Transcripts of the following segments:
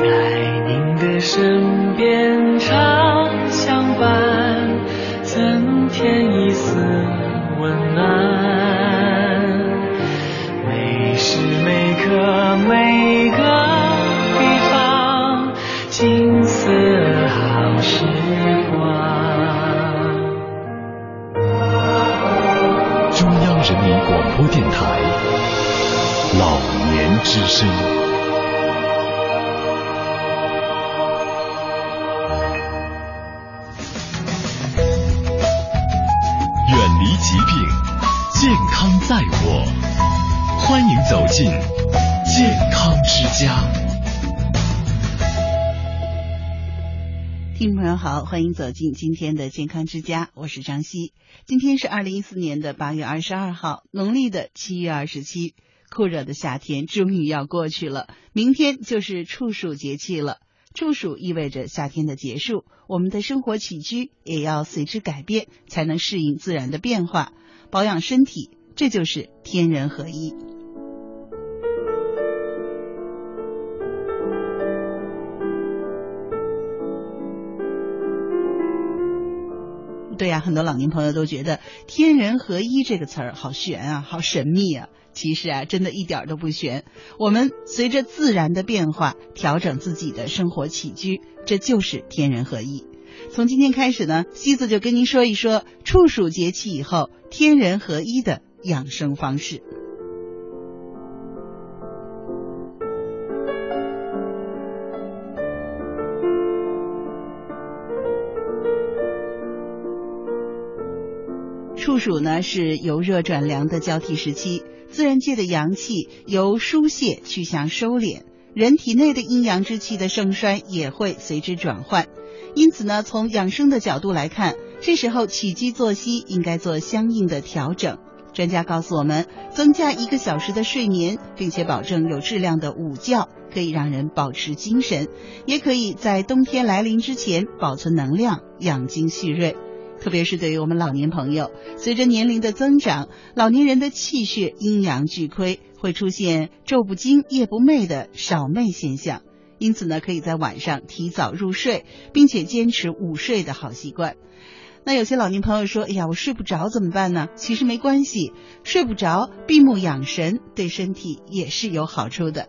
在您的身边常相伴，增添一丝温暖。每时每刻每个地方，金色好时光。中央人民广播电台老年之声。好，欢迎走进今天的健康之家，我是张希。今天是二零一四年的八月二十二号，农历的七月二十七。酷热的夏天终于要过去了，明天就是处暑节气了。处暑意味着夏天的结束，我们的生活起居也要随之改变，才能适应自然的变化，保养身体，这就是天人合一。对呀、很多老年朋友都觉得“天人合一”这个词儿好玄啊，好神秘啊。其实啊，真的一点儿都不玄。我们随着自然的变化，调整自己的生活起居，这就是天人合一。从今天开始呢，西子就跟您说一说处暑节气以后天人合一的养生方式。处暑呢是由热转凉的交替时期，自然界的阳气由疏泄去向收敛，人体内的阴阳之气的盛衰也会随之转换。因此呢，从养生的角度来看，这时候起居作息应该做相应的调整。专家告诉我们，增加一个小时的睡眠，并且保证有质量的午觉，可以让人保持精神，也可以在冬天来临之前保存能量，养精蓄锐。特别是对于我们老年朋友，随着年龄的增长，老年人的气血阴阳俱亏，会出现昼不惊夜不寐的少寐现象。因此呢，可以在晚上提早入睡，并且坚持午睡的好习惯。那有些老年朋友说：“哎呀，我睡不着怎么办呢？”其实没关系，睡不着，闭目养神，对身体也是有好处的。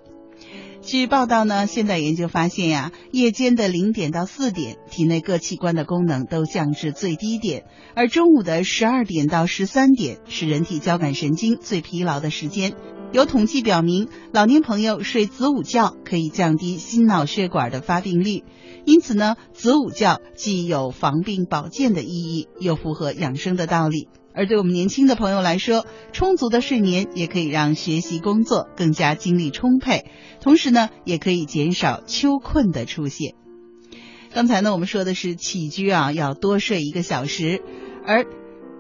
据报道呢，现代研究发现呀，夜间的零点到四点，体内各器官的功能都降至最低点，而中午的十二点到十三点是人体交感神经最疲劳的时间。有统计表明，老年朋友睡子午觉可以降低心脑血管的发病率。因此呢，子午觉既有防病保健的意义，又符合养生的道理。而对我们年轻的朋友来说，充足的睡眠也可以让学习工作更加精力充沛，同时呢，也可以减少秋困的出现。刚才呢，我们说的是起居啊，要多睡一个小时，而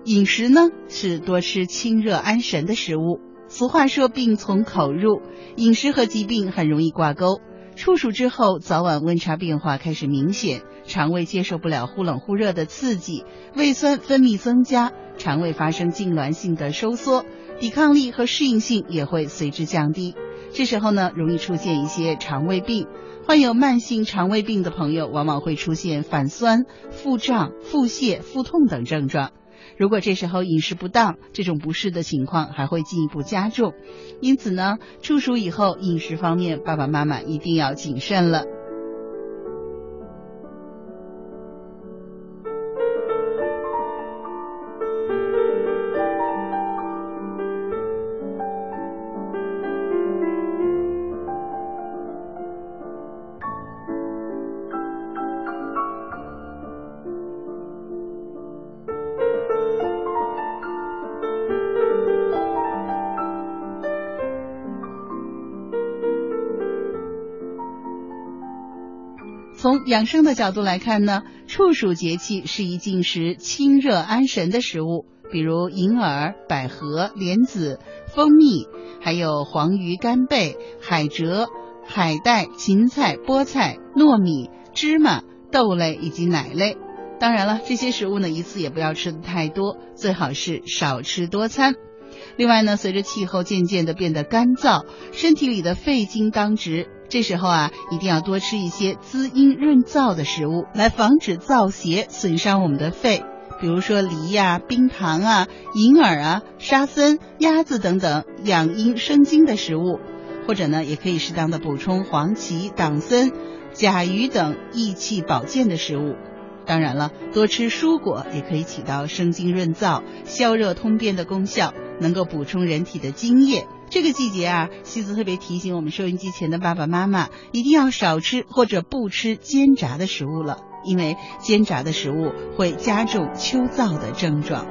饮食呢是多吃清热安神的食物。俗话说“病从口入”，饮食和疾病很容易挂钩。处暑之后，早晚温差变化开始明显，肠胃接受不了忽冷忽热的刺激，胃酸分泌增加，肠胃发生痉挛性的收缩，抵抗力和适应性也会随之降低。这时候呢，容易出现一些肠胃病。患有慢性肠胃病的朋友，往往会出现反酸、腹胀、腹泻、腹痛等症状。如果这时候饮食不当，这种不适的情况还会进一步加重。因此呢，处暑以后饮食方面，爸爸妈妈一定要谨慎了。养生的角度来看呢，处暑节气适宜进食清热安神的食物，比如银耳、百合、莲子、蜂蜜，还有黄鱼、干贝、海蜇、海带、芹菜、菠菜、糯米、芝麻、豆类以及奶类。当然了，这些食物呢，一次也不要吃的太多，最好是少吃多餐。另外呢，随着气候渐渐的变得干燥，身体里的肺经当值。这时候啊，一定要多吃一些滋阴润燥的食物，来防止燥邪损伤我们的肺。比如说梨呀、冰糖啊、银耳啊、沙参、鸭子等等养阴生津的食物，或者呢，也可以适当的补充黄芪、党参、甲鱼等益气保健的食物。当然了，多吃蔬果也可以起到生津润燥、消热通便的功效，能够补充人体的津液。这个季节啊，西子特别提醒我们收音机前的爸爸妈妈，一定要少吃或者不吃煎炸的食物了，因为煎炸的食物会加重秋燥的症状。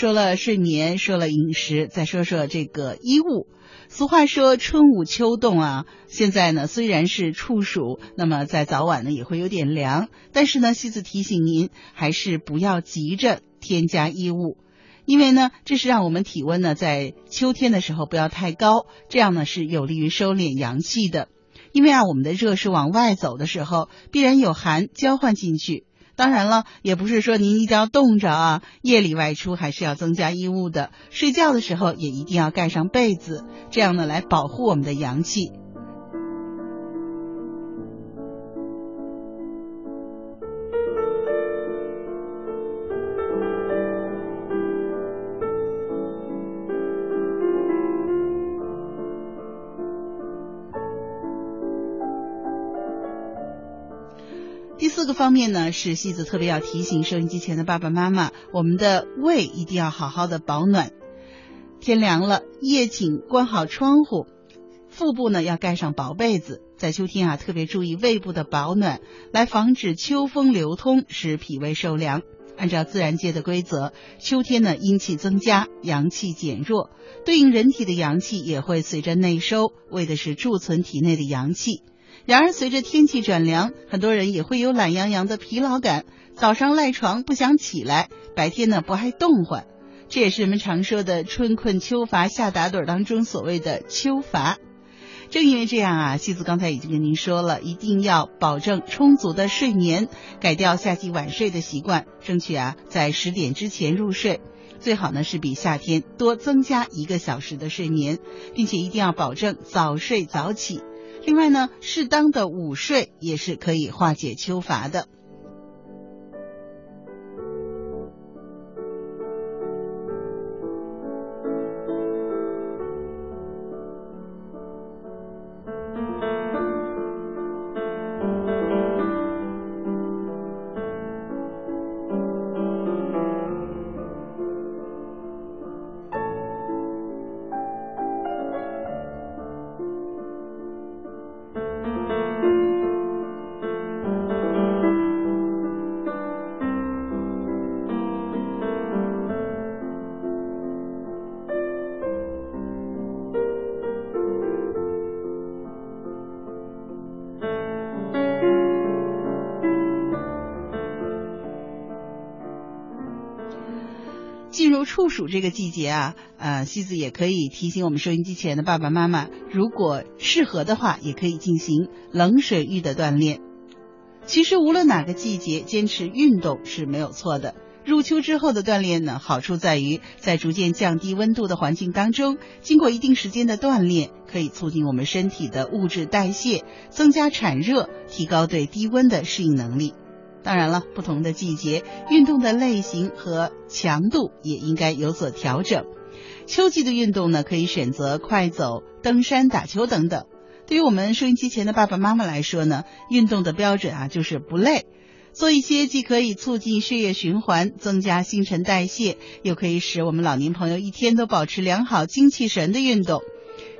说了睡眠，说了饮食，再说说这个衣物。俗话说春捂秋冻啊，现在呢虽然是处暑，那么在早晚呢也会有点凉，但是呢，西子提醒您还是不要急着添加衣物，因为呢这是让我们体温呢在秋天的时候不要太高，这样呢是有利于收敛阳气的。因为啊我们的热是往外走的时候，必然有寒交换进去。当然了，也不是说您一定要冻着啊，夜里外出还是要增加衣物的。睡觉的时候也一定要盖上被子，这样呢来保护我们的阳气。方面呢，是西子特别要提醒收音机前的爸爸妈妈，我们的胃一定要好好的保暖。天凉了，夜寝关好窗户，腹部呢要盖上薄被子。在秋天啊，特别注意胃部的保暖，来防止秋风流通，使脾胃受凉。按照自然界的规则，秋天呢阴气增加，阳气减弱，对应人体的阳气也会随着内收，为的是贮存体内的阳气。然而，随着天气转凉，很多人也会有懒洋洋的疲劳感，早上赖床不想起来，白天呢不爱动换，这也是人们常说的“春困秋乏夏打盹”当中所谓的秋乏。正因为这样啊，西子刚才已经跟您说了，一定要保证充足的睡眠，改掉夏季晚睡的习惯，争取啊在十点之前入睡，最好呢是比夏天多增加一个小时的睡眠，并且一定要保证早睡早起。另外呢，适当的午睡也是可以化解秋乏的。暑这个季节啊，呃，西子也可以提醒我们收音机前的爸爸妈妈，如果适合的话，也可以进行冷水浴的锻炼。其实无论哪个季节，坚持运动是没有错的。入秋之后的锻炼呢，好处在于在逐渐降低温度的环境当中，经过一定时间的锻炼，可以促进我们身体的物质代谢，增加产热，提高对低温的适应能力。当然了，不同的季节，运动的类型和强度也应该有所调整。秋季的运动呢，可以选择快走、登山、打球等等。对于我们收音机前的爸爸妈妈来说呢，运动的标准啊就是不累，做一些既可以促进血液循环、增加新陈代谢，又可以使我们老年朋友一天都保持良好精气神的运动。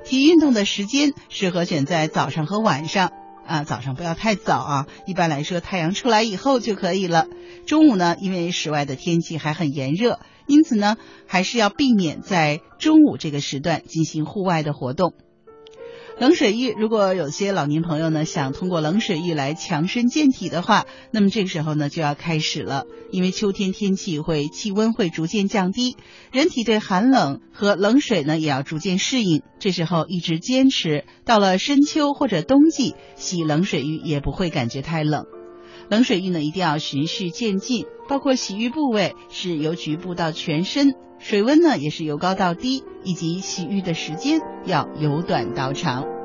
体育运动的时间适合选在早上和晚上。啊，早上不要太早啊，一般来说太阳出来以后就可以了。中午呢，因为室外的天气还很炎热，因此呢，还是要避免在中午这个时段进行户外的活动。冷水浴，如果有些老年朋友呢想通过冷水浴来强身健体的话，那么这个时候呢就要开始了，因为秋天天气会气温会逐渐降低，人体对寒冷和冷水呢也要逐渐适应。这时候一直坚持，到了深秋或者冬季洗冷水浴也不会感觉太冷。冷水浴呢一定要循序渐进，包括洗浴部位是由局部到全身。水温呢，也是由高到低，以及洗浴的时间要由短到长。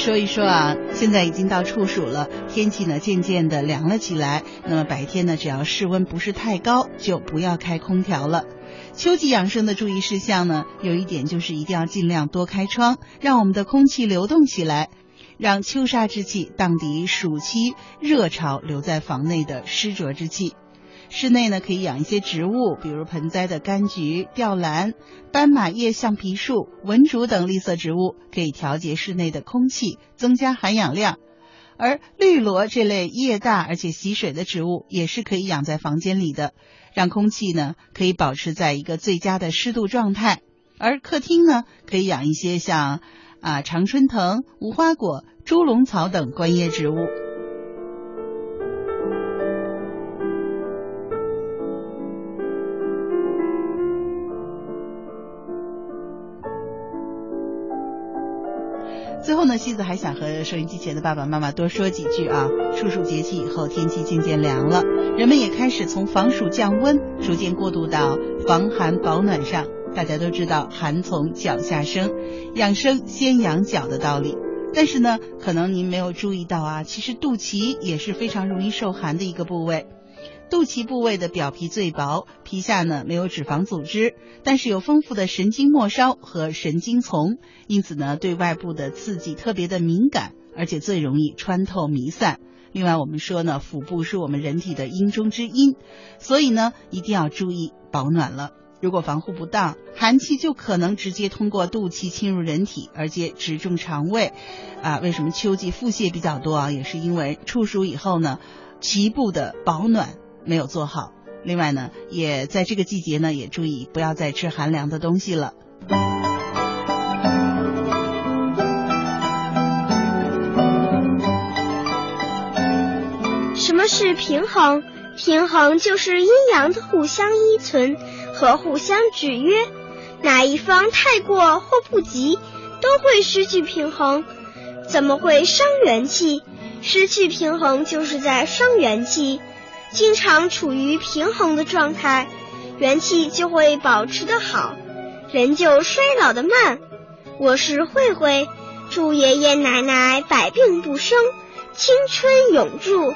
说一说啊，现在已经到处暑了，天气呢渐渐的凉了起来。那么白天呢，只要室温不是太高，就不要开空调了。秋季养生的注意事项呢，有一点就是一定要尽量多开窗，让我们的空气流动起来，让秋杀之气荡涤暑期热潮留在房内的湿浊之气。室内呢，可以养一些植物，比如盆栽的柑橘、吊兰、斑马叶橡皮树、文竹等绿色植物，可以调节室内的空气，增加含氧量。而绿萝这类叶大而且吸水的植物，也是可以养在房间里的，让空气呢可以保持在一个最佳的湿度状态。而客厅呢，可以养一些像啊常春藤、无花果、猪笼草等观叶植物。呢，西子还想和收音机前的爸爸妈妈多说几句啊。处暑节气以后，天气渐渐凉了，人们也开始从防暑降温，逐渐过渡到防寒保暖上。大家都知道“寒从脚下生”，养生先养脚的道理。但是呢，可能您没有注意到啊，其实肚脐也是非常容易受寒的一个部位。肚脐部位的表皮最薄，皮下呢没有脂肪组织，但是有丰富的神经末梢和神经丛，因此呢对外部的刺激特别的敏感，而且最容易穿透弥散。另外我们说呢，腹部是我们人体的阴中之阴，所以呢一定要注意保暖了。如果防护不当，寒气就可能直接通过肚脐侵入人体，而且直中肠胃。啊，为什么秋季腹泻比较多啊？也是因为处暑以后呢，脐部的保暖。没有做好，另外呢，也在这个季节呢，也注意不要再吃寒凉的东西了。什么是平衡？平衡就是阴阳的互相依存和互相制约，哪一方太过或不及，都会失去平衡。怎么会伤元气？失去平衡就是在伤元气。经常处于平衡的状态，元气就会保持得好，人就衰老的慢。我是慧慧，祝爷爷奶奶百病不生，青春永驻。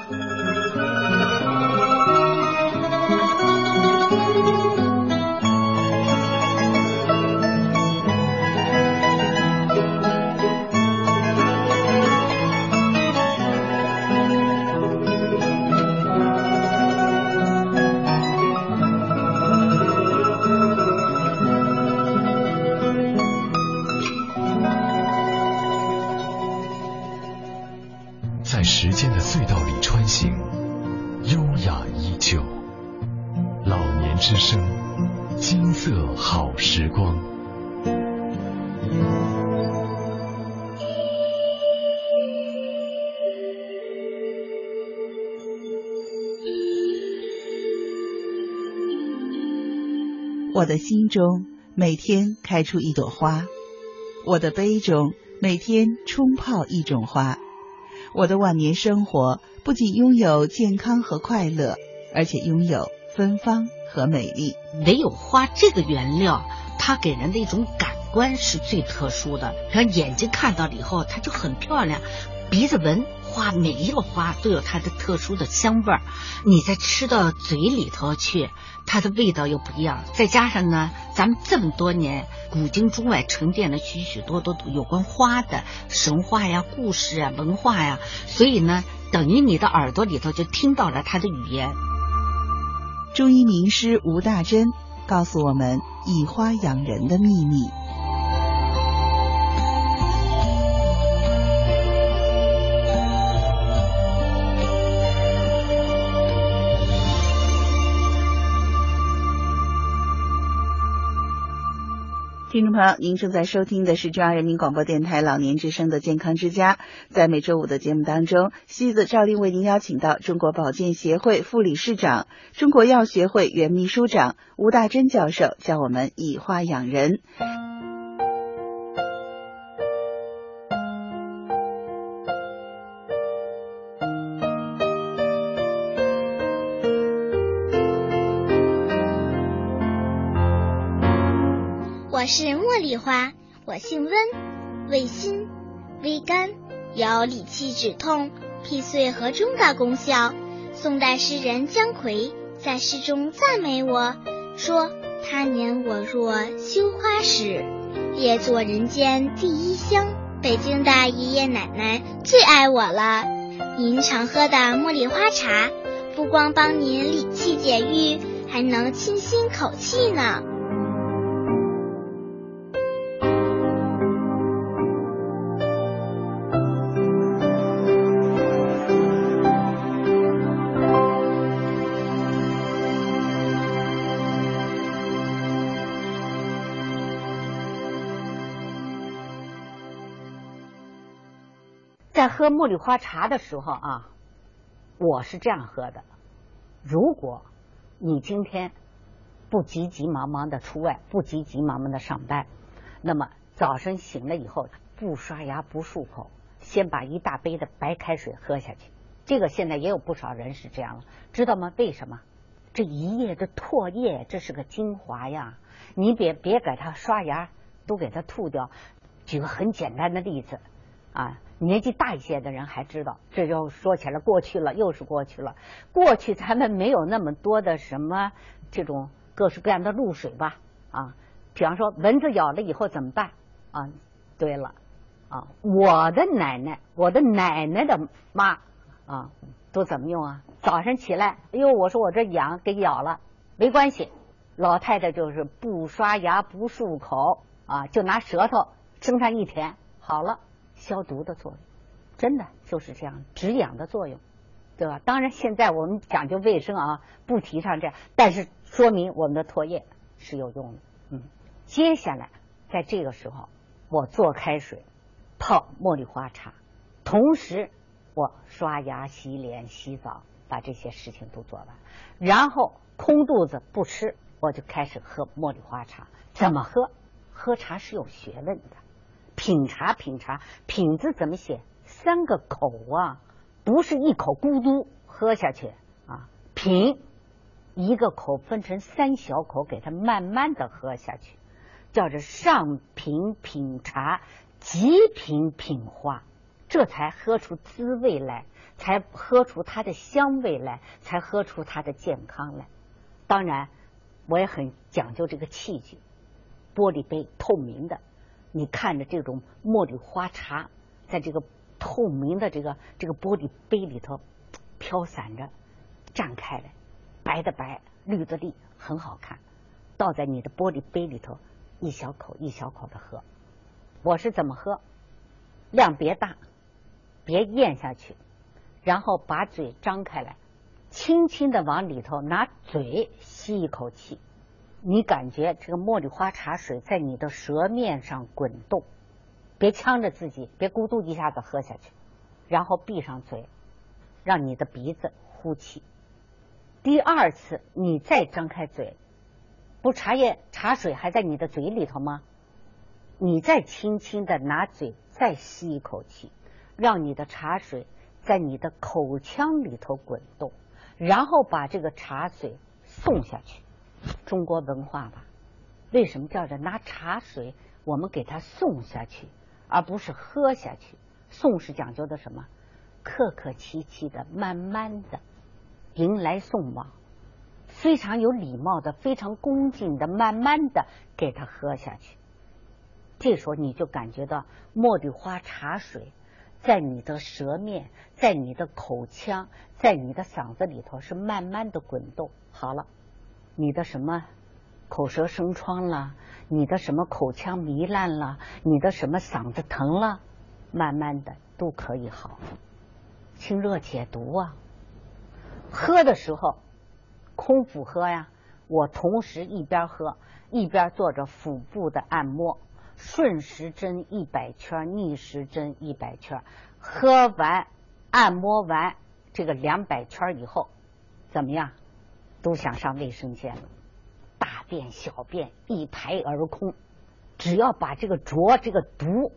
我的心中每天开出一朵花，我的杯中每天冲泡一种花。我的晚年生活不仅拥有健康和快乐，而且拥有芬芳。和美丽，唯有花这个原料，它给人的一种感官是最特殊的。像眼睛看到了以后，它就很漂亮；鼻子闻花，每一个花都有它的特殊的香味儿。你再吃到嘴里头去，它的味道又不一样。再加上呢，咱们这么多年古今中外沉淀了许许多多有关花的神话呀、故事啊、文化呀，所以呢，等于你的耳朵里头就听到了它的语言。中医名师吴大珍告诉我们以花养人的秘密。听众朋友，您正在收听的是中央人民广播电台老年之声的健康之家。在每周五的节目当中，西子赵令为您邀请到中国保健协会副理事长、中国药学会原秘书长吴大珍教授，教我们以花养人。花，我性温，味辛，微甘，有理气止痛、辟秽和中的功效。宋代诗人姜夔在诗中赞美我说：“他年我若羞花时，也作人间第一香。”北京的爷爷奶奶最爱我了。您常喝的茉莉花茶，不光帮您理气解郁，还能清新口气呢。在喝茉莉花茶的时候啊，我是这样喝的。如果你今天不急急忙忙的出外，不急急忙忙的上班，那么早晨醒了以后不刷牙不漱口，先把一大杯的白开水喝下去。这个现在也有不少人是这样了，知道吗？为什么？这一夜的唾液，这是个精华呀！你别别给它刷牙，都给它吐掉。举个很简单的例子啊。年纪大一些的人还知道，这就说起来过去了，又是过去了。过去咱们没有那么多的什么这种各式各样的露水吧？啊，比方说蚊子咬了以后怎么办？啊，对了，啊，我的奶奶，我的奶奶的妈啊，都怎么用啊？早上起来，哎呦，我说我这痒，给咬了，没关系，老太太就是不刷牙不漱口啊，就拿舌头蒸上一舔，好了。消毒的作用，真的就是这样，止痒的作用，对吧？当然，现在我们讲究卫生啊，不提倡这样，但是说明我们的唾液是有用的。嗯，接下来在这个时候，我做开水泡茉莉花茶，同时我刷牙、洗脸、洗澡，把这些事情都做完，然后空肚子不吃，我就开始喝茉莉花茶。怎么喝？喝茶是有学问的。品茶，品茶，品字怎么写？三个口啊，不是一口咕嘟喝下去啊。品，一个口分成三小口，给它慢慢的喝下去，叫着上品品茶，极品品花，这才喝出滋味来，才喝出它的香味来，才喝出它的健康来。当然，我也很讲究这个器具，玻璃杯，透明的。你看着这种茉莉花茶，在这个透明的这个这个玻璃杯里头飘散着，绽开来，白的白，绿的绿，很好看。倒在你的玻璃杯里头，一小口一小口的喝。我是怎么喝？量别大，别咽下去，然后把嘴张开来，轻轻的往里头拿嘴吸一口气。你感觉这个茉莉花茶水在你的舌面上滚动，别呛着自己，别咕嘟一下子喝下去，然后闭上嘴，让你的鼻子呼气。第二次你再张开嘴，不茶叶茶水还在你的嘴里头吗？你再轻轻的拿嘴再吸一口气，让你的茶水在你的口腔里头滚动，然后把这个茶水送下去。中国文化吧，为什么叫着拿茶水？我们给它送下去，而不是喝下去。送是讲究的什么？客客气气的，慢慢的迎来送往，非常有礼貌的，非常恭敬的，慢慢的给它喝下去。这时候你就感觉到茉莉花茶水在你的舌面，在你的口腔，在你的嗓子里头是慢慢的滚动。好了。你的什么口舌生疮了，你的什么口腔糜烂了，你的什么嗓子疼了，慢慢的都可以好。清热解毒啊！喝的时候空腹喝呀，我同时一边喝一边做着腹部的按摩，顺时针一百圈，逆时针一百圈。喝完按摩完这个两百圈以后，怎么样？都想上卫生间了，大便小便一排而空。只要把这个浊这个毒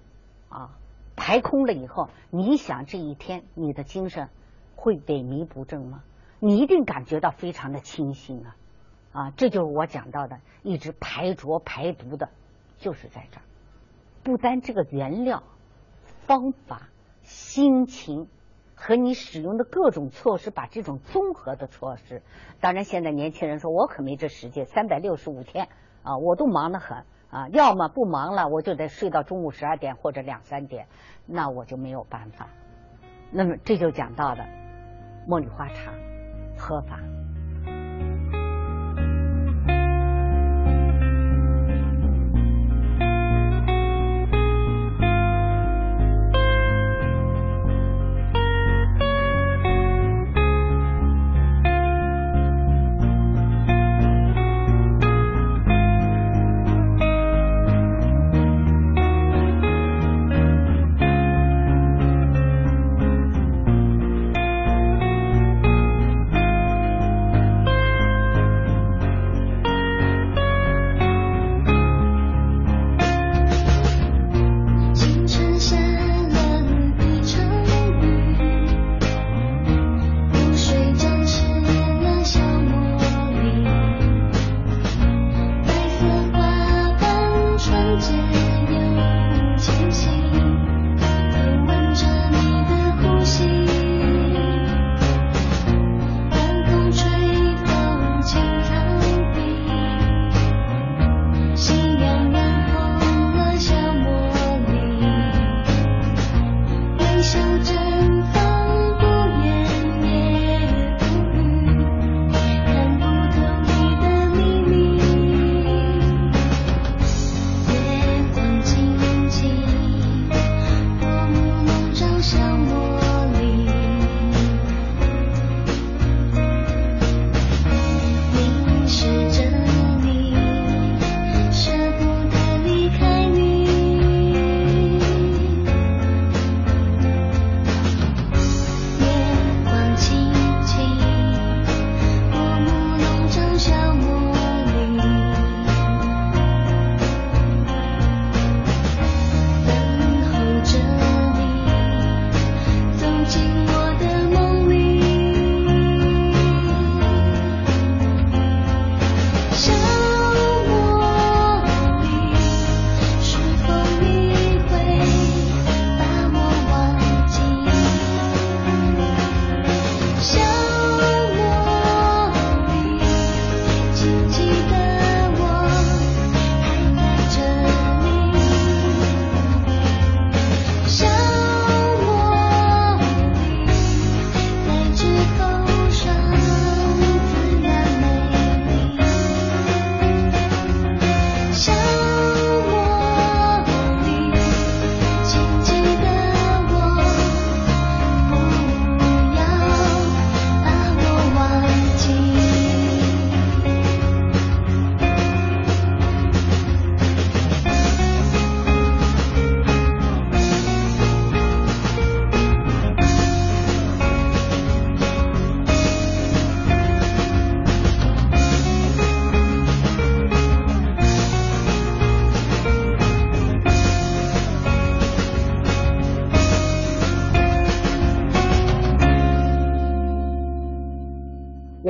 啊排空了以后，你想这一天你的精神会萎靡不振吗？你一定感觉到非常的清新啊！啊，这就是我讲到的，一直排浊排毒的，就是在这儿。不单这个原料、方法、心情和你使用的各种措施，把这种综合的措施。当然，现在年轻人说，我可没这时间，三百六十五天啊，我都忙得很啊，要么不忙了，我就得睡到中午十二点或者两三点，那我就没有办法。那么这就讲到的茉莉花茶。喝法。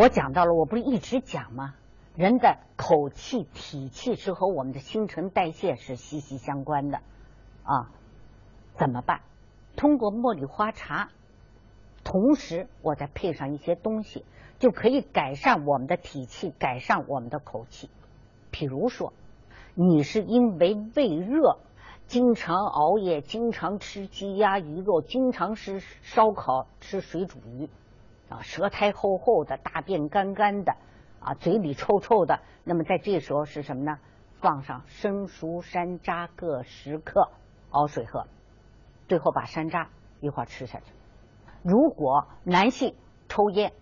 讲到了，我不是一直讲吗？人的口气、体气是和我们的新陈代谢是息息相关的啊。怎么办？通过茉莉花茶，同时我再配上一些东西，就可以改善我们的体气，改善我们的口气。比如说，你是因为胃热，经常熬夜，经常吃鸡鸭鱼肉，经常吃烧烤，吃水煮鱼。啊，舌苔厚厚的，大便干干的，啊，嘴里臭臭的。那么在这时候是什么呢？放上生熟山楂各十克，熬水喝，最后把山楂一块吃下去。如果男性抽烟，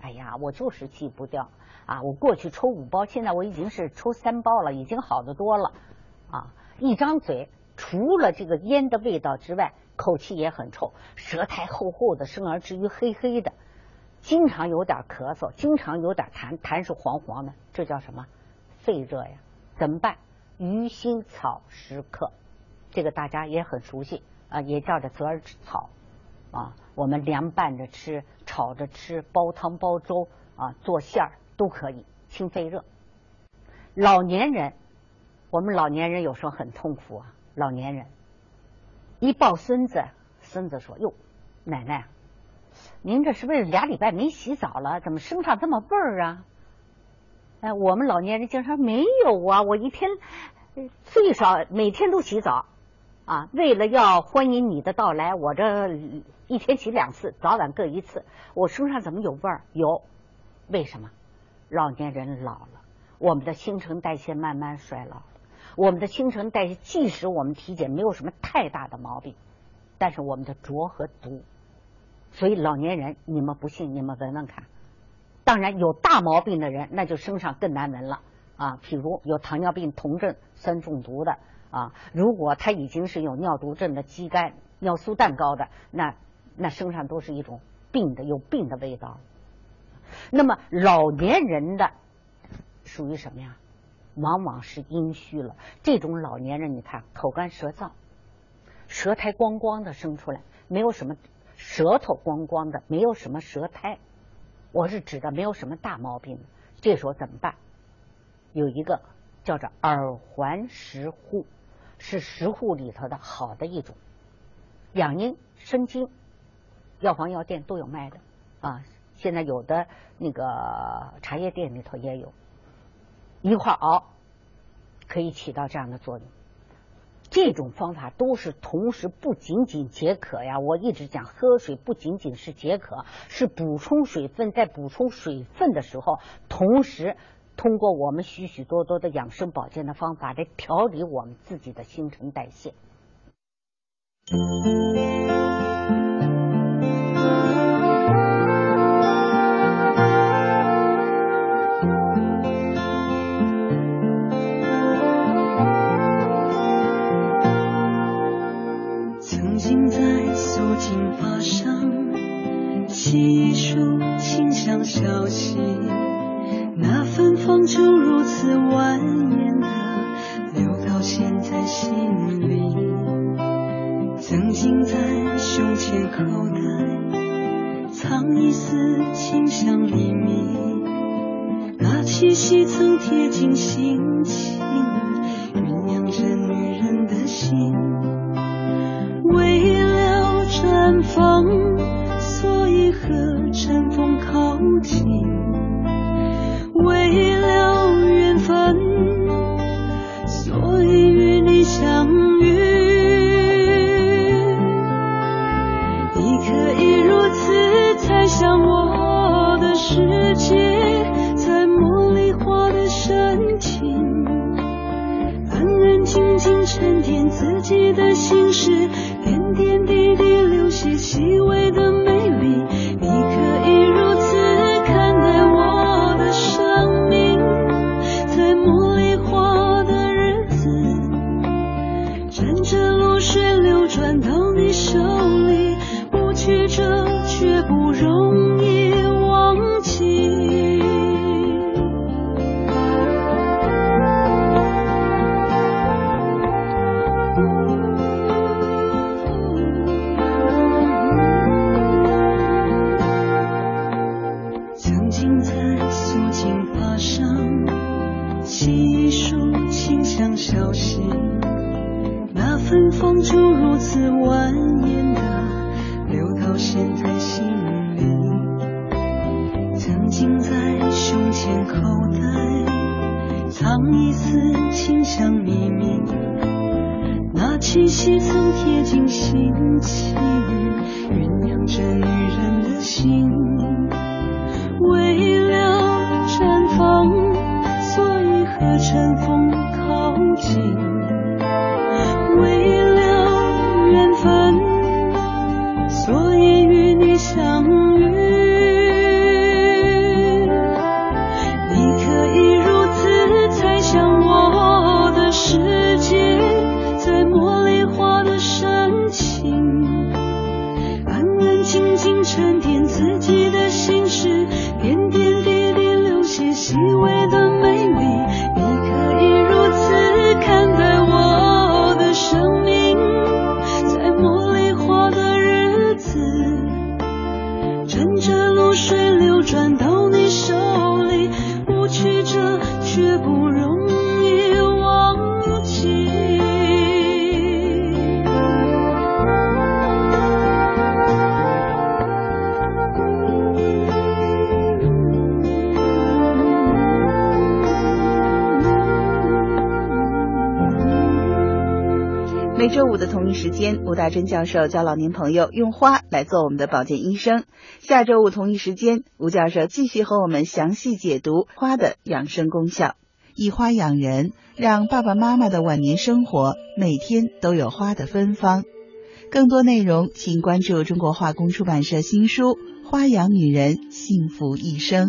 哎呀，我就是戒不掉啊！我过去抽五包，现在我已经是抽三包了，已经好得多了啊！一张嘴，除了这个烟的味道之外，口气也很臭，舌苔厚厚的，生而至于黑黑的，经常有点咳嗽，经常有点痰，痰是黄黄的，这叫什么？肺热呀？怎么办？鱼腥草十克，这个大家也很熟悉啊，也叫做泽尔草啊。我们凉拌着吃，炒着吃，煲汤煲粥啊，做馅儿都可以清肺热。老年人，我们老年人有时候很痛苦啊。老年人一抱孙子，孙子说：“哟，奶奶，您这是不是俩礼拜没洗澡了？怎么身上这么味儿啊？”哎，我们老年人经常没有啊，我一天最少每天都洗澡啊，为了要欢迎你的到来，我这。一天洗两次，早晚各一次。我身上怎么有味儿？有，为什么？老年人老了，我们的新陈代谢慢慢衰老，我们的新陈代谢即使我们体检没有什么太大的毛病，但是我们的浊和毒，所以老年人你们不信，你们闻闻看。当然有大毛病的人，那就身上更难闻了啊。譬如有糖尿病酮症酸中毒的啊，如果他已经是有尿毒症的肌酐、尿素蛋高的那。那身上都是一种病的，有病的味道。那么老年人的属于什么呀？往往是阴虚了。这种老年人，你看口干舌燥，舌苔光光的生出来，没有什么舌头光光的，没有什么舌苔。我是指的没有什么大毛病。这时候怎么办？有一个叫做耳环石斛，是石斛里头的好的一种养阴生津。药房药店都有卖的啊，现在有的那个茶叶店里头也有，一块熬可以起到这样的作用。这种方法都是同时不仅仅解渴呀，我一直讲喝水不仅仅是解渴，是补充水分，在补充水分的时候，同时通过我们许许多多的养生保健的方法来调理我们自己的新陈代谢。消息，那芬芳就如此蜿蜒的流到现在心里。曾经在胸前口袋藏一丝清香秘密，那气息曾贴近心情，酝酿着女人的心。为了绽放。所以和尘封靠近，气息曾贴近心，情酝酿着女人的心，为了绽放，所以和尘风靠近，为了。时间，吴大珍教授教老年朋友用花来做我们的保健医生。下周五同一时间，吴教授继续和我们详细解读花的养生功效。以花养人，让爸爸妈妈的晚年生活每天都有花的芬芳。更多内容，请关注中国化工出版社新书《花养女人，幸福一生》。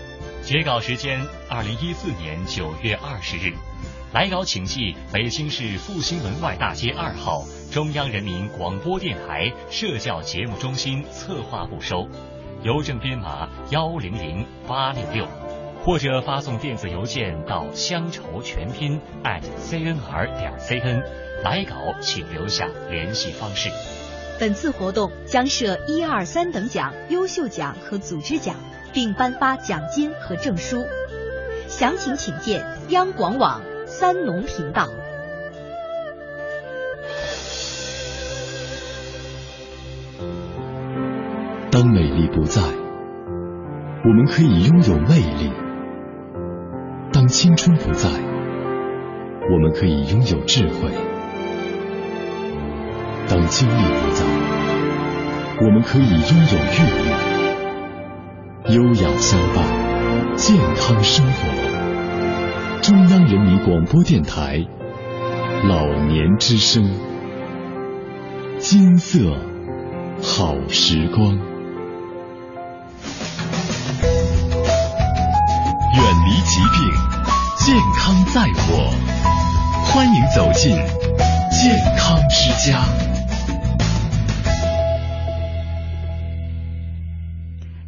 截稿时间：二零一四年九月二十日。来稿请寄北京市复兴门外大街二号中央人民广播电台社教节目中心策划部收，邮政编码幺零零八六六，或者发送电子邮件到乡愁全拼 at cnr 点 cn。来稿请留下联系方式。本次活动将设一二三等奖、优秀奖和组织奖，并颁发奖金和证书。详情请见央广网三农频道。当美丽不在，我们可以拥有魅力；当青春不在，我们可以拥有智慧；当精力不在，我们可以拥有阅历。优雅相伴，健康生活。中央人民广播电台老年之声，金色好时光。远离疾病，健康在我。欢迎走进健康之家。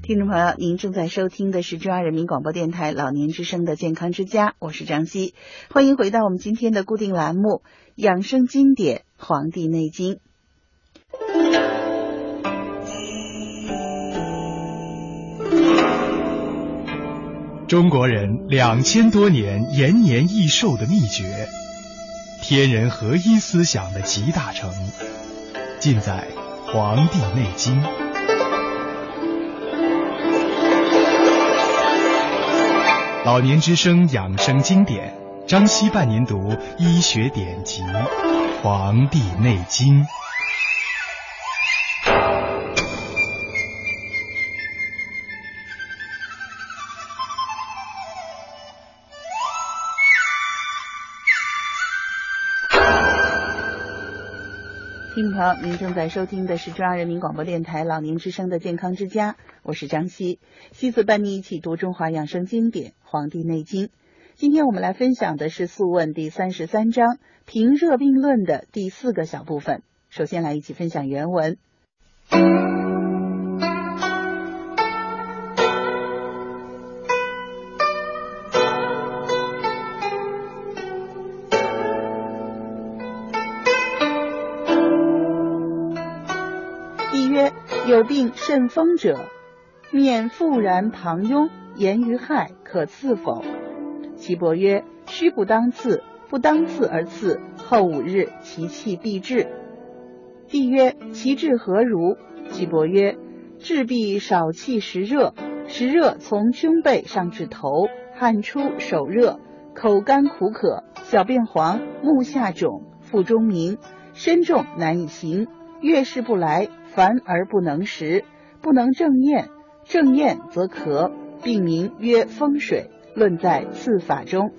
听众朋友，您正在收听的是中央人民广播电台老年之声的健康之家，我是张希，欢迎回到我们今天的固定栏目《养生经典·黄帝内经》。中国人两千多年延年益寿的秘诀，天人合一思想的集大成，尽在《黄帝内经》。老年之声养生经典，张希伴您读医学典籍《黄帝内经》。听众朋友，您正在收听的是中央人民广播电台老年之声的健康之家，我是张希，希子伴你一起读中华养生经典《黄帝内经》。今天我们来分享的是《素问》第三十三章《平热病论》的第四个小部分。首先来一起分享原文。病甚风者，面复然旁痈，言于害，可刺否？岐伯曰：须不当刺，不当刺而刺，后五日其气必至。帝曰：其志何如？岐伯曰：志必少气时热，时热从胸背上至头，汗出手热，口干苦渴，小便黄，目下肿，腹中鸣，身重难以行，月事不来，烦而不能食，不能正咽，正咽则咳，病名曰风水，论在次法中。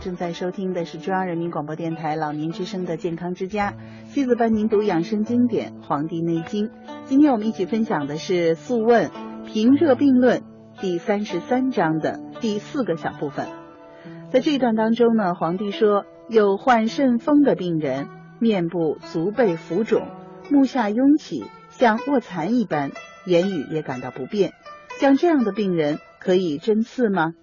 正在收听的是中央人民广播电台老年之声的健康之家，妻子伴您读养生经典《黄帝内经》。今天我们一起分享的是《素问·平热病论》第三十三章的第四个小部分。在这一段当中呢，皇帝说有患肾风的病人，面部、足背浮肿，目下拥起，像卧蚕一般，言语也感到不便。像这样的病人，可以针刺吗？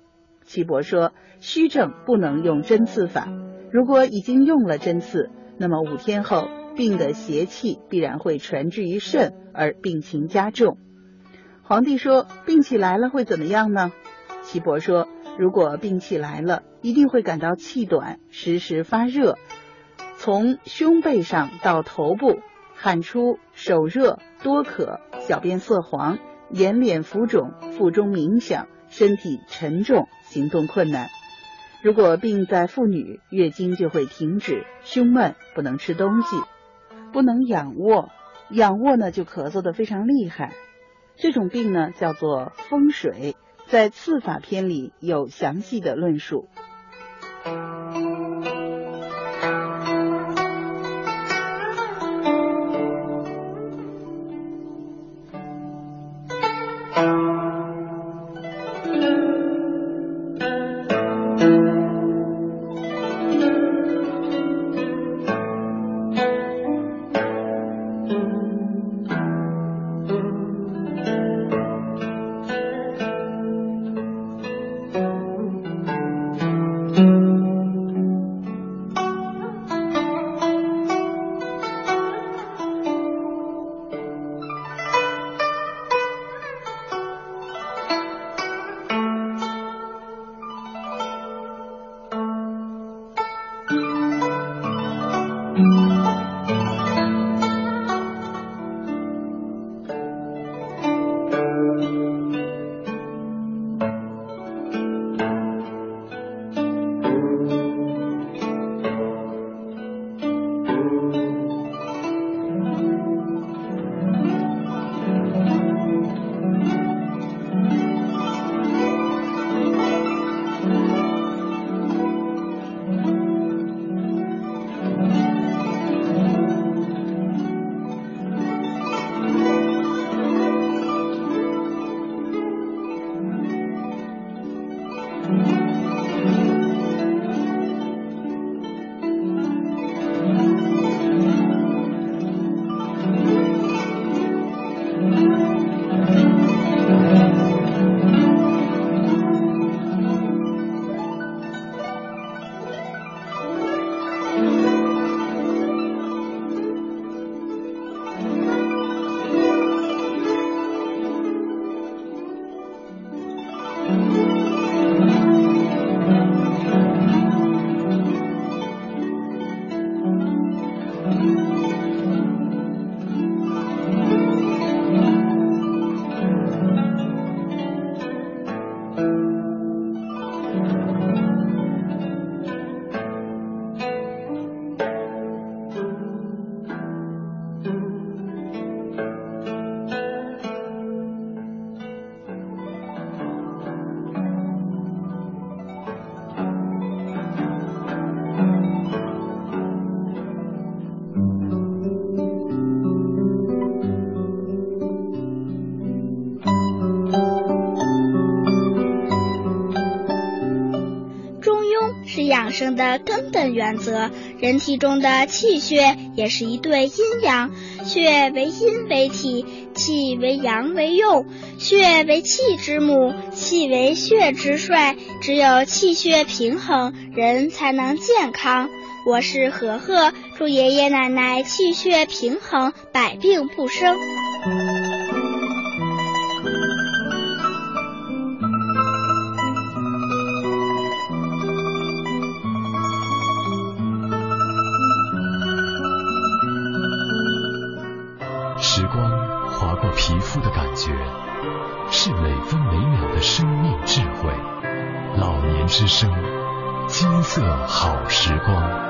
岐伯说：“虚症不能用针刺法，如果已经用了针刺，那么五天后病的邪气必然会传至于肾，而病情加重。”皇帝说：“病起来了会怎么样呢？”岐伯说：“如果病起来了，一定会感到气短，时时发热，从胸背上到头部，汗出，手热，多渴，小便色黄，眼脸浮肿，腹中鸣响，身体沉重。”行动困难，如果病在妇女，月经就会停止，胸闷，不能吃东西，不能仰卧，仰卧呢就咳嗽的非常厉害。这种病呢叫做风水，在刺法篇里有详细的论述。原则，人体中的气血也是一对阴阳，血为阴为体，气为阳为用，血为气之母，气为血之帅，只有气血平衡，人才能健康。我是和和，祝爷爷奶奶气血平衡，百病不生。智慧。老年之声，金色好时光。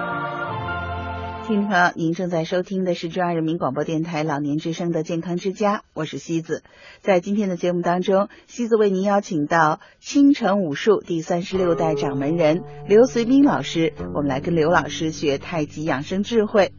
听众朋友，您正在收听的是中央人民广播电台老年之声的健康之家，我是西子。在今天的节目当中，西子为您邀请到青城武术第三十六代掌门人刘随斌老师，我们来跟刘老师学太极养生智慧。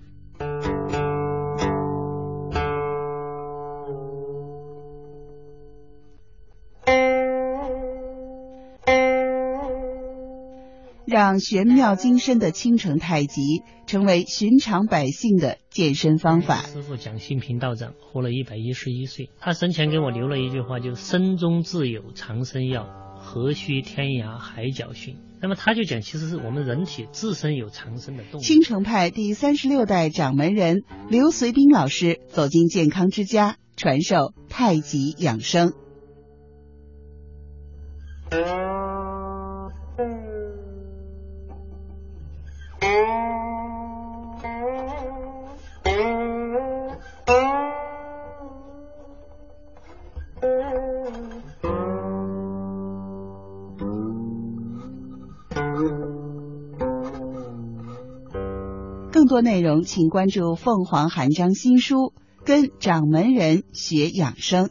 让玄妙精深的青城太极成为寻常百姓的健身方法。师傅蒋新平道长活了一百一十一岁，他生前给我留了一句话，就身中自有长生药，何须天涯海角寻。那么他就讲，其实是我们人体自身有长生的动力。青城派第三十六代掌门人刘随斌老师走进健康之家，传授太极养生。内容，请关注凤凰韩章新书《跟掌门人学养生》。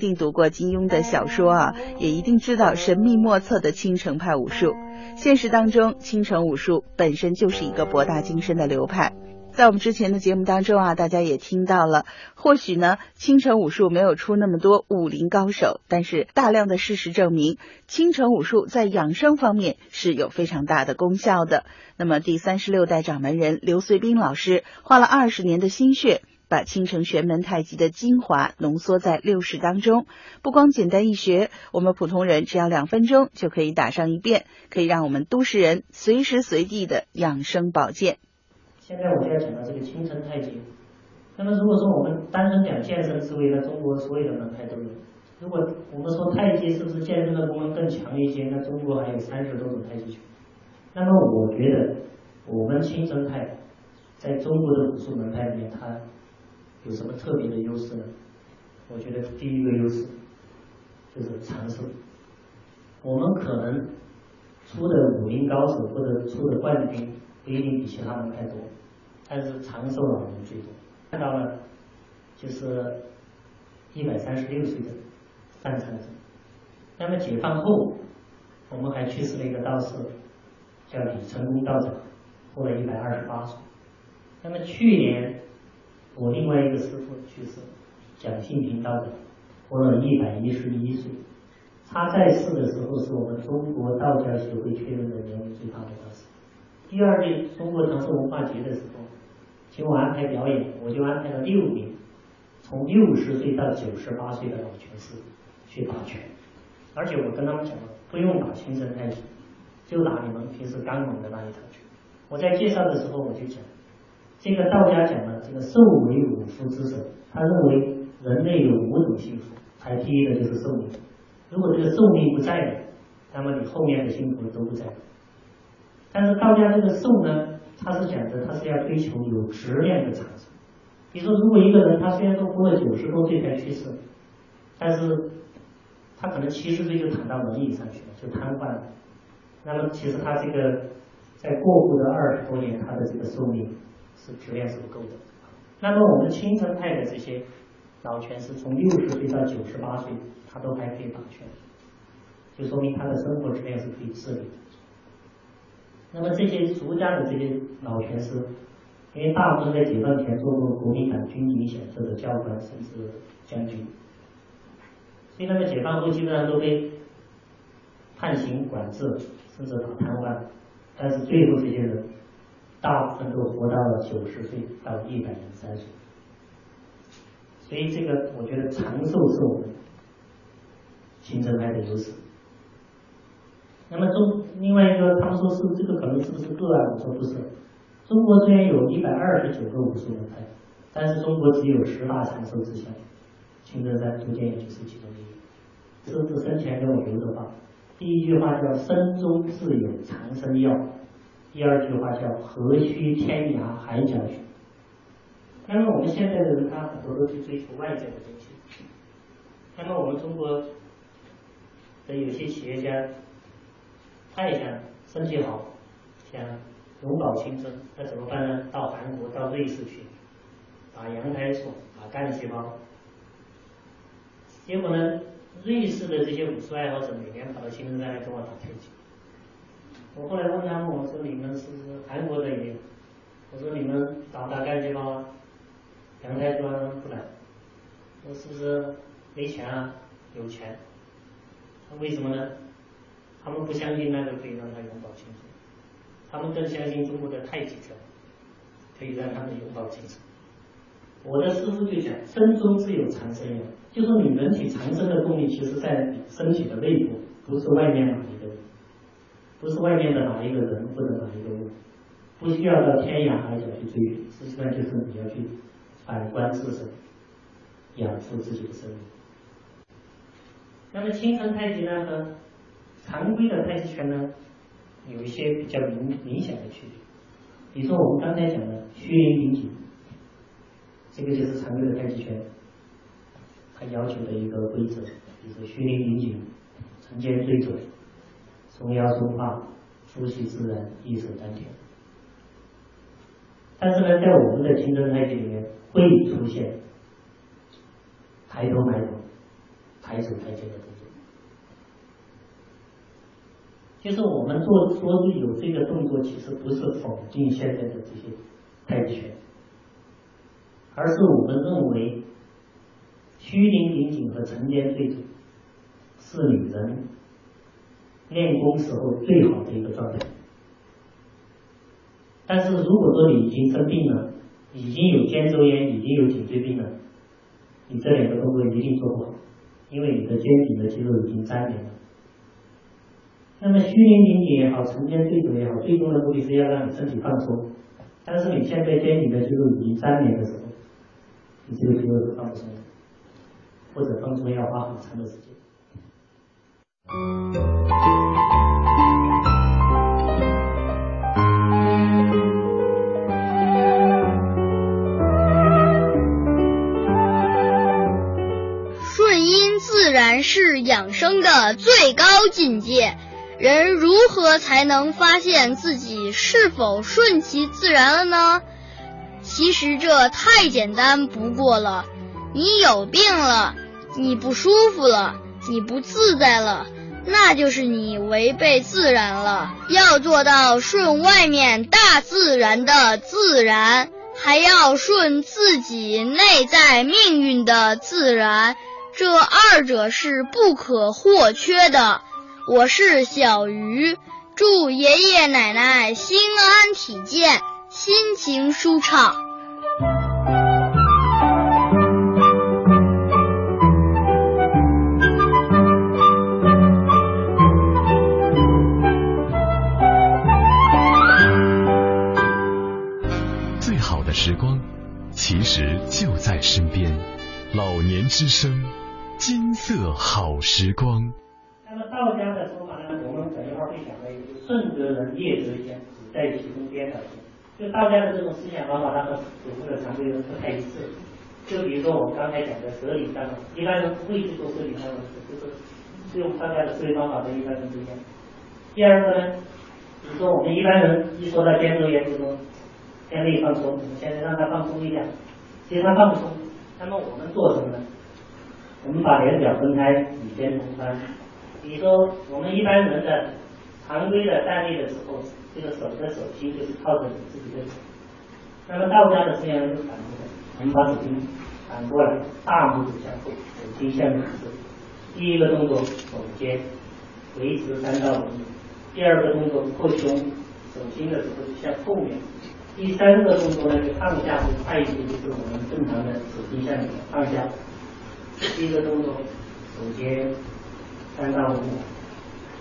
定读过金庸的小说啊，也一定知道神秘莫测的青城派武术。现实当中，青城武术本身就是一个博大精深的流派。在我们之前的节目当中啊，大家也听到了，或许呢，青城武术没有出那么多武林高手，但是大量的事实证明，青城武术在养生方面是有非常大的功效的。那么，第三十六代掌门人刘遂斌老师花了二十年的心血。把青城玄门太极的精华浓缩在六式当中，不光简单易学，我们普通人只要两分钟就可以打上一遍，可以让我们都市人随时随地的养生保健。现在我就要讲到这个青城太极。那么如果说我们单纯讲健身思维，那中国所有的门派都有。如果我们说太极是不是健身的功能更强一些？那中国还有三十多种太极拳。那么我觉得我们青城派在中国的武术门派里面，它有什么特别的优势呢？我觉得第一个优势就是长寿。我们可能出的武林高手或者出的冠军不一定比其他人太多，但是长寿老人最多。看到了，就是一百三十六岁的范长者。那么解放后，我们还去世了一个道士，叫李成功道长，活了一百二十八岁。那么去年。我另外一个师傅去世，蒋信平道长活了一百一十一岁。他在世的时候是我们中国道教协会确认的年龄最大的道士。第二届中国长寿文化节的时候，请我安排表演，我就安排了六名从六十岁到九十八岁的老拳师去打拳，而且我跟他们讲了，不用打青城太极，就打你们平时刚猛的那一套拳。我在介绍的时候我就讲。这个道家讲的这个寿为五福之首，他认为人类有五种幸福，排第一的就是寿命。如果这个寿命不在了，那么你后面的幸福都不在。但是道家这个寿呢，他是讲的，他是要追求有质量的长寿。比如说，如果一个人他虽然说活了九十多岁才去世，但是他可能七十岁就躺到轮椅上去了，就瘫痪了。那么其实他这个在过户的二十多年，他的这个寿命是质量是不够的。那么我们青城派的这些老拳师，从六十岁到九十八岁，他都还可以打拳，就说明他的生活质量是可以自理的。那么这些俗家的这些老拳师，因为大部分在解放前做过国民党军警显赫的教官甚至将军，所以他们解放后基本上都被判刑管制，甚至打瘫痪。但是最后这些人大部分都活到了九十岁到一百零三岁。所以这个我觉得长寿是我们形成派的优势。那么中另外一个，他们说是这个可能是不是个案？我说不是。中国虽然有一百二十九个武术门派，但是中国只有十大长寿之乡，青城山逐渐也就是其中之一。师傅生前跟我留的话，第一句话叫“身中自有长生药”，第二句话叫“何须天涯海角去”。那么我们现在的人，他很多都去追求外在的东西。那么我们中国的有些企业家。他也想身体好，想永葆青春，那怎么办呢？到韩国、到瑞士去打羊胎素、打干细胞。结果呢，瑞士的这些武术爱好者每年跑到青城山来跟我打太极。我后来问他们，我说你们是不是韩国的也有？我说你们打不打干细胞啊？羊胎素不来。我是不是没钱啊？有钱。为什么呢？他们不相信那个可以让他永葆青春，他们更相信中国的太极拳可以让他们永葆青春。我的师傅就讲，身中自有长生药，就说你人体长生的动力，其实在身体的内部，不是外面哪一个人，不是外面的哪一个人或者哪一个物，不需要到天涯海角去追寻，实际上就是你要去反观自身，养护自己的生命。那么青城太极呢和常规的太极拳呢，有一些比较明明显的区别，比如说我们刚才讲的虚灵顶颈，这个就是常规的太极拳，它要求的一个规则，比如说虚灵顶颈、沉肩坠肘、松腰松胯、呼吸自然、一手丹田。但是呢，在我们的青春太极里面会出现抬头埋头、抬手抬肩的动作。其实我们做说有这个动作，其实不是否定现在的这些太极拳，而是我们认为虚灵顶颈和沉肩坠肘是女人练功时候最好的一个状态。但是如果说你已经生病了，已经有肩周炎，已经有颈椎病了，你这两个动作一定做不好，因为你的肩颈的肌肉已经粘连了。那么虚灵顶颈也好，沉肩坠肘也好，最终的目的是要让你身体放松。但是你现在肩颈的肌肉已经粘连的时候，你这个肌肉是放松的，或者放松要花很长的时间。顺应自然是养生的最高境界。人如何才能发现自己是否顺其自然了呢？其实这太简单不过了。你有病了，你不舒服了，你不自在了，那就是你违背自然了。要做到顺外面大自然的自然，还要顺自己内在命运的自然，这二者是不可或缺的。我是小鱼，祝爷爷奶奶心安体健，心情舒畅。老年之声，金色好时光。那么道家的说法呢，我们等一会儿会讲的，顺则人，逆则仙，只在其中颠倒。就道家的这种思想方法，它和祖宗的常规不太一致。就比如说我们刚才讲的舍礼三往，一般人不会去做舍礼三往，就是用道家的思维方法跟一般人不一样。第二个呢，比如说我们一般人一说到肩周炎，就说先力放松，我们先让他放松一点，其实他放松。那么我们做什么呢？我们把两脚分开，与肩同宽。比如说我们一般人的常规的站立的时候，这个手的手心就是靠着你自己的手。那么道家的思想是反过来，我们把手心反过来，大拇指向后，手心向前。第一个动作耸肩，维持三到五秒。第二个动作扩胸，手心的时候就向后面。第三个动作呢，就放下会快一些，就是我们正常的手心向前放下。第一个动作手肩，三到五秒。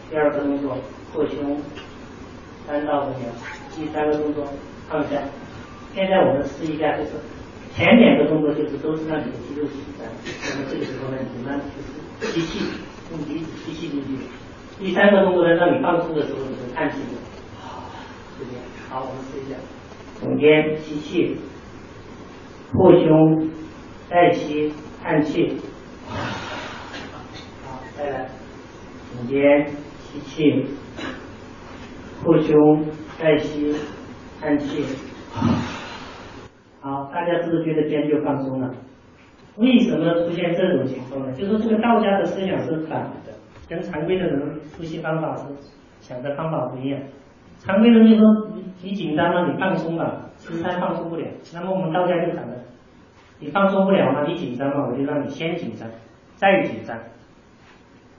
第二个动作扩胸，三到五秒。第三个动作放下。现在我们试一下，就是前两个动作就是都是让你的肌肉紧张，那么这个时候呢，你慢慢就是吸气，用鼻子吸气进去。第三个动作呢，让你放松的时候，你就叹气。好，就这样。好，我们试一下。耸肩吸气，扩胸，带吸，叹气。好，再来。耸肩吸气，扩胸，带吸，叹气。好，大家是不是觉得肩就放松了？为什么出现这种情况呢？就是这个道家的思想是反的，跟常规的人呼吸方法是想的方法不一样。常规人就说你紧张了，你放松了，实在放松不了。那么我们道家就讲了，你放松不了嘛，你紧张嘛，我就让你先紧张，再紧张，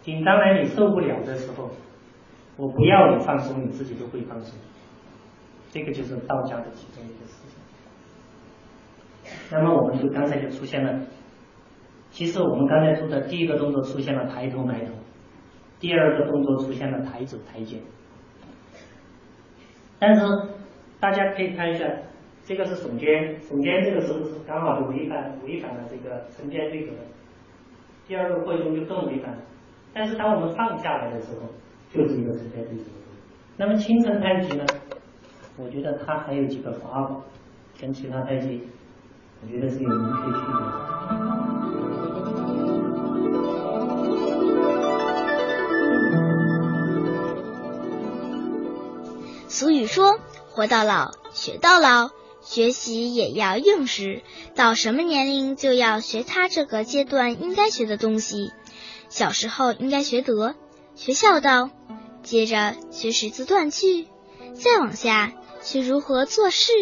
紧张来你受不了的时候，我不要你放松，你自己就会放松。这个就是道家的其中一个思想。那么我们就刚才就出现了，其实我们刚才说的第一个动作出现了抬头埋头，第二个动作出现了抬肘抬肩。但是大家可以看一下，这个是耸肩，耸肩这个时候是刚好就违反违反了这个承肩对格。第二个扩胸就更违反了。但是当我们放下来的时候，就是一个沉肩对格。那么轻沉太极呢？我觉得它还有几个法宝，跟其他太极，我觉得是有明确区别的。俗语说：“活到老，学到老。”学习也要应时，到什么年龄就要学他这个阶段应该学的东西。小时候应该学德，学孝道，接着学识字断句，再往下。学如何做事，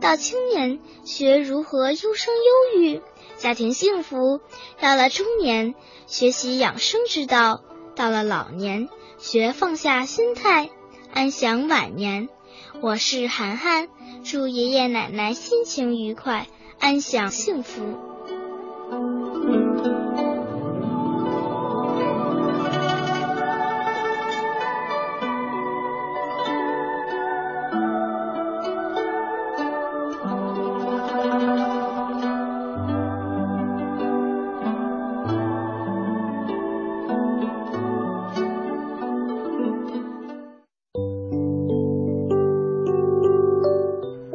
到青年学如何优生优育，家庭幸福；到了中年学习养生之道，到了老年学放下心态，安享晚年。我是涵涵，祝爷爷奶奶心情愉快，安享幸福。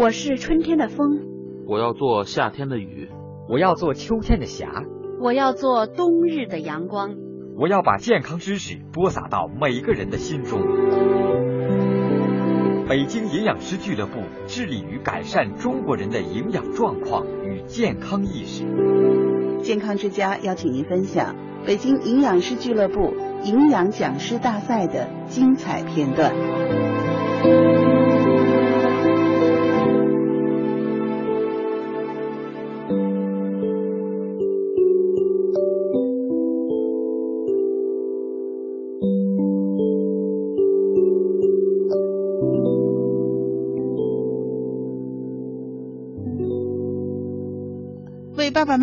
我是春天的风，我要做夏天的雨，我要做秋天的霞，我要做冬日的阳光，我要把健康知识播撒到每个人的心中。北京营养师俱乐部致力于改善中国人的营养状况与健康意识。健康之家邀请您分享北京营养师俱乐部营养讲师大赛的精彩片段。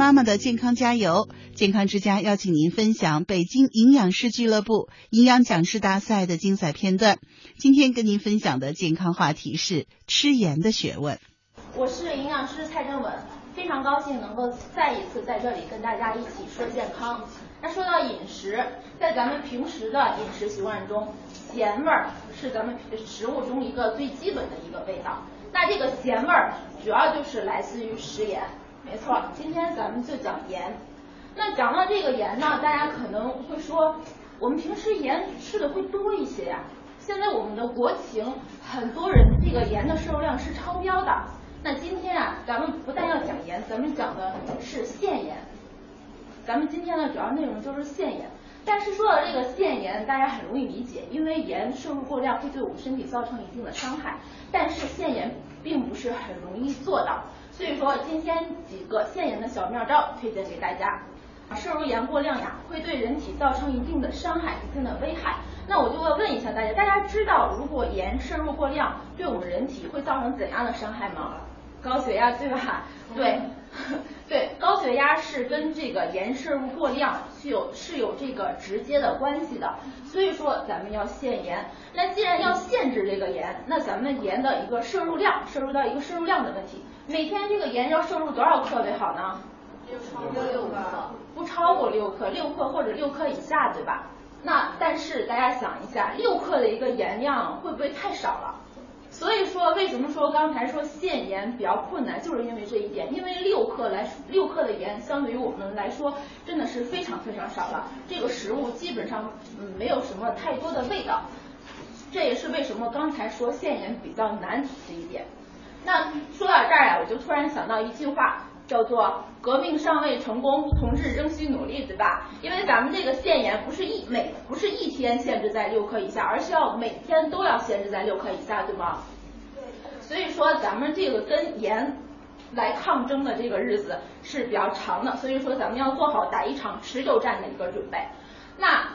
妈妈的健康加油！健康之家邀请您分享北京营养师俱乐部营养讲师大赛的精彩片段。今天跟您分享的健康话题是吃盐的学问。我是营养师蔡正文，非常高兴能够再一次在这里跟大家一起说健康。那说到饮食，在咱们平时的饮食习惯中，咸味儿是咱们食物中一个最基本的一个味道。那这个咸味儿主要就是来自于食盐。没错，今天咱们就讲盐。那讲到这个盐呢，大家可能会说，我们平时盐吃的会多一些呀。现在我们的国情，很多人这个盐的摄入量是超标的。那今天啊，咱们不但要讲盐，咱们讲的是限盐。咱们今天的主要内容就是限盐。但是说到这个限盐，大家很容易理解，因为盐摄入过量会对我们身体造成一定的伤害。但是限盐并不是很容易做到，所以说今天几个限盐的小妙招推荐给大家。摄入盐过量呀，会对人体造成一定的伤害，一定的危害。那我就要问一下大家，大家知道如果盐摄入过量，对我们人体会造成怎样的伤害吗？高血压对吧？对，对，高血压是跟这个盐摄入过量是有是有这个直接的关系的。所以说咱们要限盐。那既然要限制这个盐，那咱们盐的一个摄入量，摄入到一个摄入量的问题，每天这个盐要摄入多少克最好呢？不超过六克，不超过六克，六克或者六克以下，对吧？那但是大家想一下，六克的一个盐量会不会太少了？所以说，为什么说刚才说限盐比较困难，就是因为这一点。因为六克来六克的盐，相对于我们来说，真的是非常非常少了。这个食物基本上嗯没有什么太多的味道。这也是为什么刚才说限盐比较难的一点。那说到这儿呀，我就突然想到一句话。叫做革命尚未成功，同志仍需努力，对吧？因为咱们这个限盐不是一每不是一天限制在六克以下，而是要每天都要限制在六克以下，对吗？对。所以说咱们这个跟盐来抗争的这个日子是比较长的，所以说咱们要做好打一场持久战的一个准备。那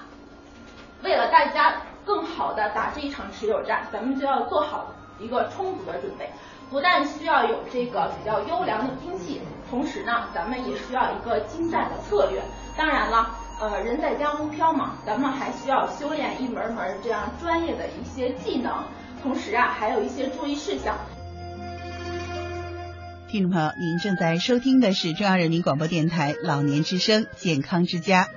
为了大家更好的打这一场持久战，咱们就要做好一个充足的准备。不但需要有这个比较优良的兵器，同时呢，咱们也需要一个精湛的策略。当然了，呃，人在江湖飘嘛，咱们还需要修炼一门门这样专业的一些技能。同时啊，还有一些注意事项。听众朋友，您正在收听的是中央人民广播电台老年之声健康之家。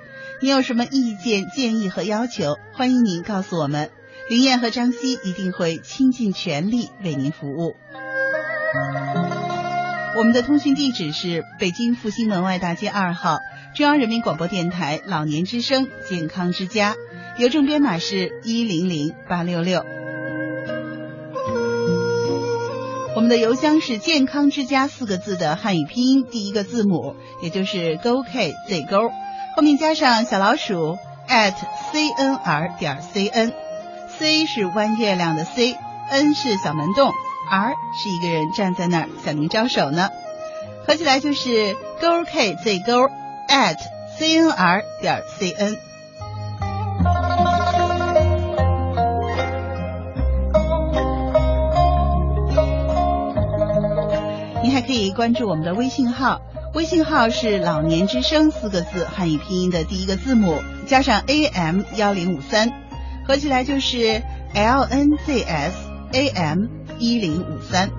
您有什么意见、建议和要求，欢迎您告诉我们。林燕和张希一定会倾尽全力为您服务。我们的通讯地址是北京复兴门外大街二号中央人民广播电台老年之声健康之家，邮政编码是一零零八六六。我们的邮箱是健康之家四个字的汉语拼音第一个字母，也就是勾 k z 勾，后面加上小老鼠 at cnr 点 cn，c 是弯月亮的 c，n 是小门洞。R 是一个人站在那儿向您招手呢，合起来就是勾 k z 勾 at c n r 点 c n。您还可以关注我们的微信号，微信号是“老年之声”四个字汉语拼音的第一个字母加上 a m 幺零五三，合起来就是 l n z s a m。一零五三，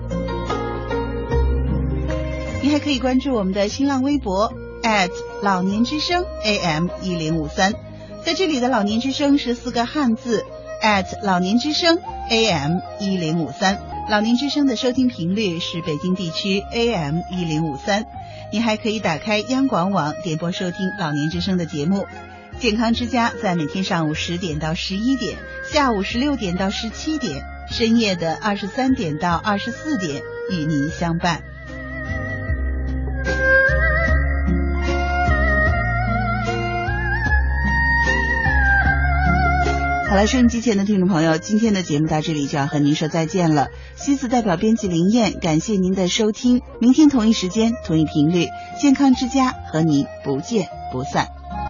你还可以关注我们的新浪微博 at 老年之声 AM 一零五三，在这里的老年之声是四个汉字 at 老年之声 AM 一零五三，老年之声的收听频率是北京地区 AM 一零五三，你还可以打开央广网点播收听老年之声的节目，健康之家在每天上午十点到十一点，下午十六点到十七点。深夜的二十三点到二十四点，与您相伴。好了，收音机前的听众朋友，今天的节目到这里就要和您说再见了。西子代表编辑林燕，感谢您的收听。明天同一时间，同一频率，健康之家和您不见不散。